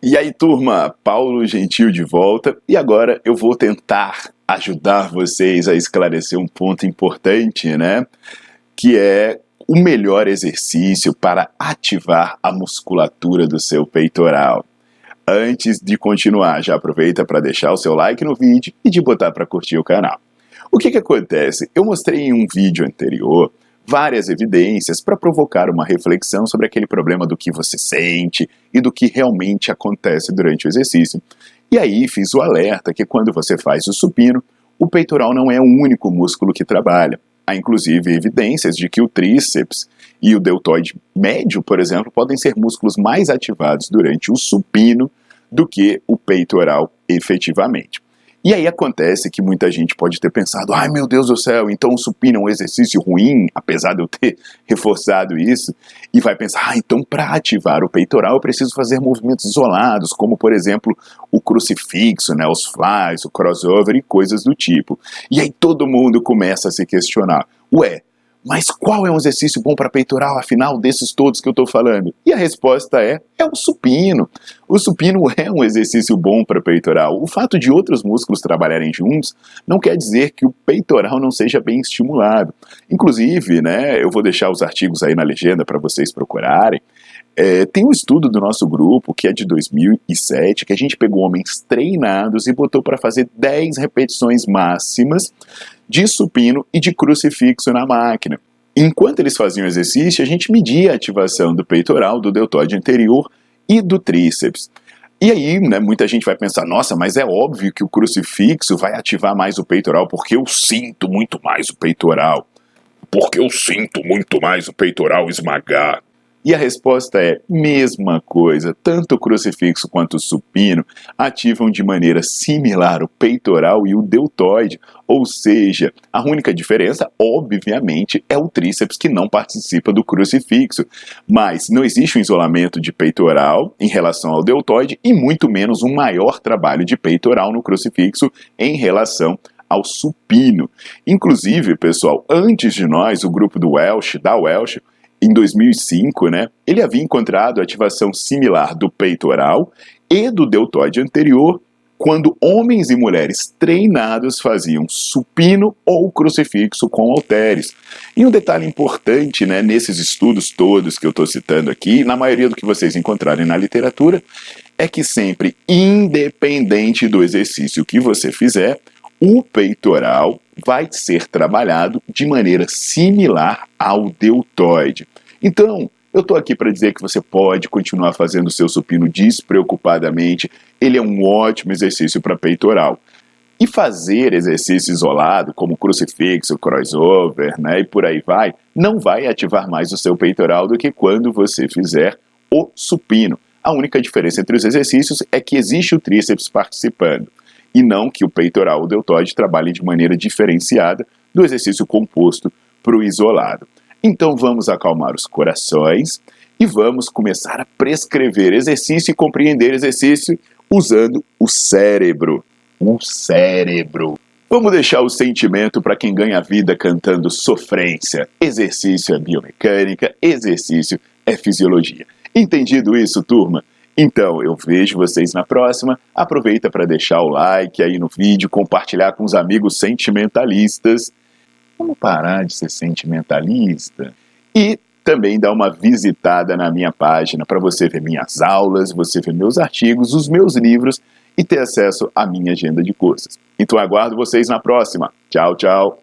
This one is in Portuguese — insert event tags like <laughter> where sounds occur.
E aí, turma, Paulo Gentil de volta e agora eu vou tentar ajudar vocês a esclarecer um ponto importante, né? Que é o melhor exercício para ativar a musculatura do seu peitoral. Antes de continuar, já aproveita para deixar o seu like no vídeo e de botar para curtir o canal. O que, que acontece? Eu mostrei em um vídeo anterior várias evidências para provocar uma reflexão sobre aquele problema do que você sente e do que realmente acontece durante o exercício. E aí fiz o alerta que quando você faz o supino, o peitoral não é o único músculo que trabalha. Há inclusive evidências de que o tríceps e o deltoide médio, por exemplo, podem ser músculos mais ativados durante o supino do que o peitoral efetivamente. E aí acontece que muita gente pode ter pensado, ai meu Deus do céu, então o supino é um exercício ruim, apesar de eu ter <laughs> reforçado isso, e vai pensar, ah, então para ativar o peitoral eu preciso fazer movimentos isolados, como por exemplo o crucifixo, né, os flies, o crossover e coisas do tipo. E aí todo mundo começa a se questionar, ué, mas qual é um exercício bom para peitoral, afinal, desses todos que eu estou falando? E a resposta é: é o supino. O supino é um exercício bom para peitoral. O fato de outros músculos trabalharem juntos não quer dizer que o peitoral não seja bem estimulado. Inclusive, né, eu vou deixar os artigos aí na legenda para vocês procurarem. É, tem um estudo do nosso grupo, que é de 2007, que a gente pegou homens treinados e botou para fazer 10 repetições máximas de supino e de crucifixo na máquina. Enquanto eles faziam o exercício, a gente media a ativação do peitoral, do deltoide anterior e do tríceps. E aí, né, muita gente vai pensar, nossa, mas é óbvio que o crucifixo vai ativar mais o peitoral, porque eu sinto muito mais o peitoral. Porque eu sinto muito mais o peitoral esmagar. E a resposta é: mesma coisa. Tanto o crucifixo quanto o supino ativam de maneira similar o peitoral e o deltoide, ou seja, a única diferença, obviamente, é o tríceps que não participa do crucifixo. Mas não existe um isolamento de peitoral em relação ao deltoide e muito menos um maior trabalho de peitoral no crucifixo em relação ao supino. Inclusive, pessoal, antes de nós, o grupo do Welsh, da Welsh, em 2005, né, ele havia encontrado ativação similar do peitoral e do deltoide anterior quando homens e mulheres treinados faziam supino ou crucifixo com halteres. E um detalhe importante né, nesses estudos todos que eu estou citando aqui, na maioria do que vocês encontrarem na literatura, é que sempre, independente do exercício que você fizer, o peitoral vai ser trabalhado de maneira similar ao deltoide. Então, eu estou aqui para dizer que você pode continuar fazendo o seu supino despreocupadamente. Ele é um ótimo exercício para peitoral. E fazer exercício isolado, como crucifixo, crossover, né, e por aí vai, não vai ativar mais o seu peitoral do que quando você fizer o supino. A única diferença entre os exercícios é que existe o tríceps participando e não que o peitoral ou deltoide trabalhem de maneira diferenciada do exercício composto para o isolado. Então vamos acalmar os corações e vamos começar a prescrever exercício e compreender exercício usando o cérebro. O cérebro. Vamos deixar o sentimento para quem ganha vida cantando sofrência. Exercício é biomecânica, exercício é fisiologia. Entendido isso, turma? Então, eu vejo vocês na próxima. Aproveita para deixar o like aí no vídeo, compartilhar com os amigos sentimentalistas. Vamos parar de ser sentimentalista? E também dar uma visitada na minha página para você ver minhas aulas, você ver meus artigos, os meus livros e ter acesso à minha agenda de cursos. Então aguardo vocês na próxima. Tchau, tchau.